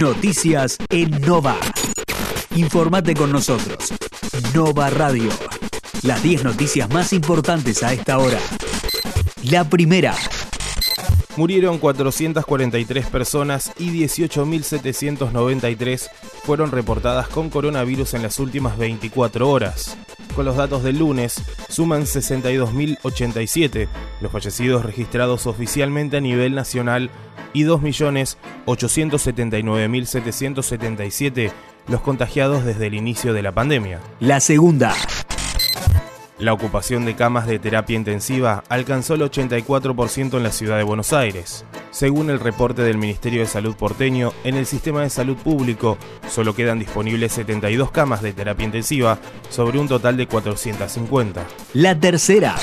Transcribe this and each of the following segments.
Noticias en Nova. Informate con nosotros. Nova Radio. Las 10 noticias más importantes a esta hora. La primera. Murieron 443 personas y 18.793 fueron reportadas con coronavirus en las últimas 24 horas. Con los datos del lunes, suman 62.087 los fallecidos registrados oficialmente a nivel nacional y 2.879.777 los contagiados desde el inicio de la pandemia. La segunda. La ocupación de camas de terapia intensiva alcanzó el 84% en la ciudad de Buenos Aires. Según el reporte del Ministerio de Salud porteño, en el sistema de salud público solo quedan disponibles 72 camas de terapia intensiva sobre un total de 450. La tercera.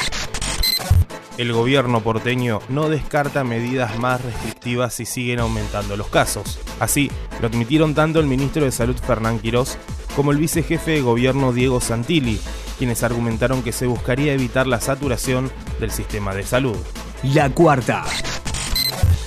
El gobierno porteño no descarta medidas más restrictivas si siguen aumentando los casos. Así, lo admitieron tanto el ministro de Salud Fernán Quirós como el vicejefe de gobierno Diego Santilli, quienes argumentaron que se buscaría evitar la saturación del sistema de salud. La cuarta.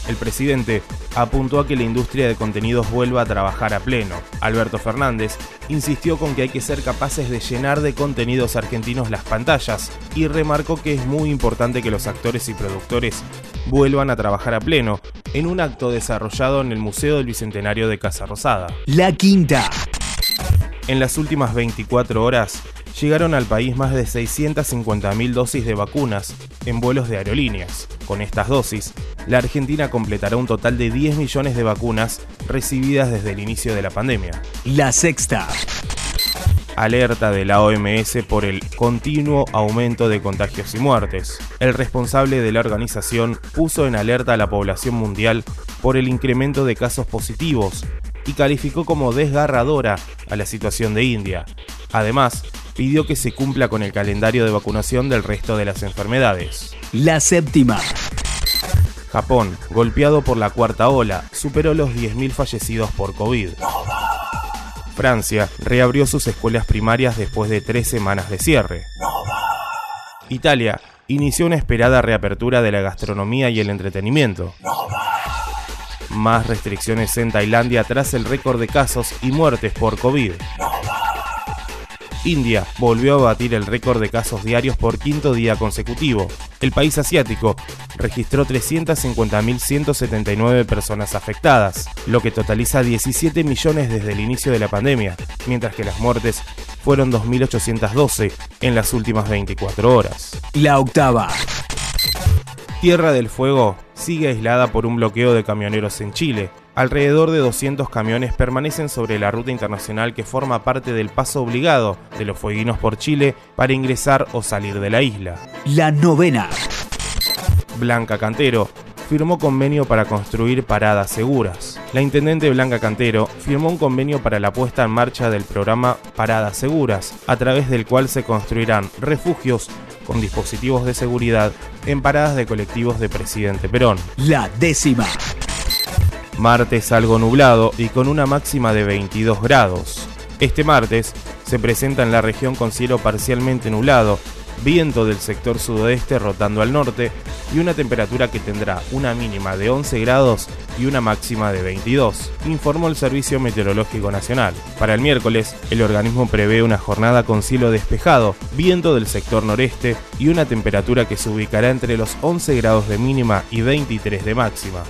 El presidente apuntó a que la industria de contenidos vuelva a trabajar a pleno. Alberto Fernández insistió con que hay que ser capaces de llenar de contenidos argentinos las pantallas y remarcó que es muy importante que los actores y productores vuelvan a trabajar a pleno en un acto desarrollado en el Museo del Bicentenario de Casa Rosada. La quinta. En las últimas 24 horas llegaron al país más de 650.000 dosis de vacunas en vuelos de aerolíneas. Con estas dosis, la Argentina completará un total de 10 millones de vacunas recibidas desde el inicio de la pandemia. La sexta. Alerta de la OMS por el continuo aumento de contagios y muertes. El responsable de la organización puso en alerta a la población mundial por el incremento de casos positivos y calificó como desgarradora a la situación de India. Además, pidió que se cumpla con el calendario de vacunación del resto de las enfermedades. La séptima. Japón, golpeado por la cuarta ola, superó los 10.000 fallecidos por COVID. Francia reabrió sus escuelas primarias después de tres semanas de cierre. Italia inició una esperada reapertura de la gastronomía y el entretenimiento. Más restricciones en Tailandia tras el récord de casos y muertes por COVID. India volvió a batir el récord de casos diarios por quinto día consecutivo. El país asiático registró 350.179 personas afectadas, lo que totaliza 17 millones desde el inicio de la pandemia, mientras que las muertes fueron 2.812 en las últimas 24 horas. La octava. Tierra del Fuego sigue aislada por un bloqueo de camioneros en Chile. Alrededor de 200 camiones permanecen sobre la ruta internacional que forma parte del paso obligado de los fueguinos por Chile para ingresar o salir de la isla. La novena. Blanca Cantero firmó convenio para construir paradas seguras. La intendente Blanca Cantero firmó un convenio para la puesta en marcha del programa Paradas Seguras, a través del cual se construirán refugios con dispositivos de seguridad en paradas de colectivos de Presidente Perón. La décima. Martes algo nublado y con una máxima de 22 grados. Este martes se presenta en la región con cielo parcialmente nublado, viento del sector sudoeste rotando al norte y una temperatura que tendrá una mínima de 11 grados y una máxima de 22, informó el Servicio Meteorológico Nacional. Para el miércoles, el organismo prevé una jornada con cielo despejado, viento del sector noreste y una temperatura que se ubicará entre los 11 grados de mínima y 23 de máxima.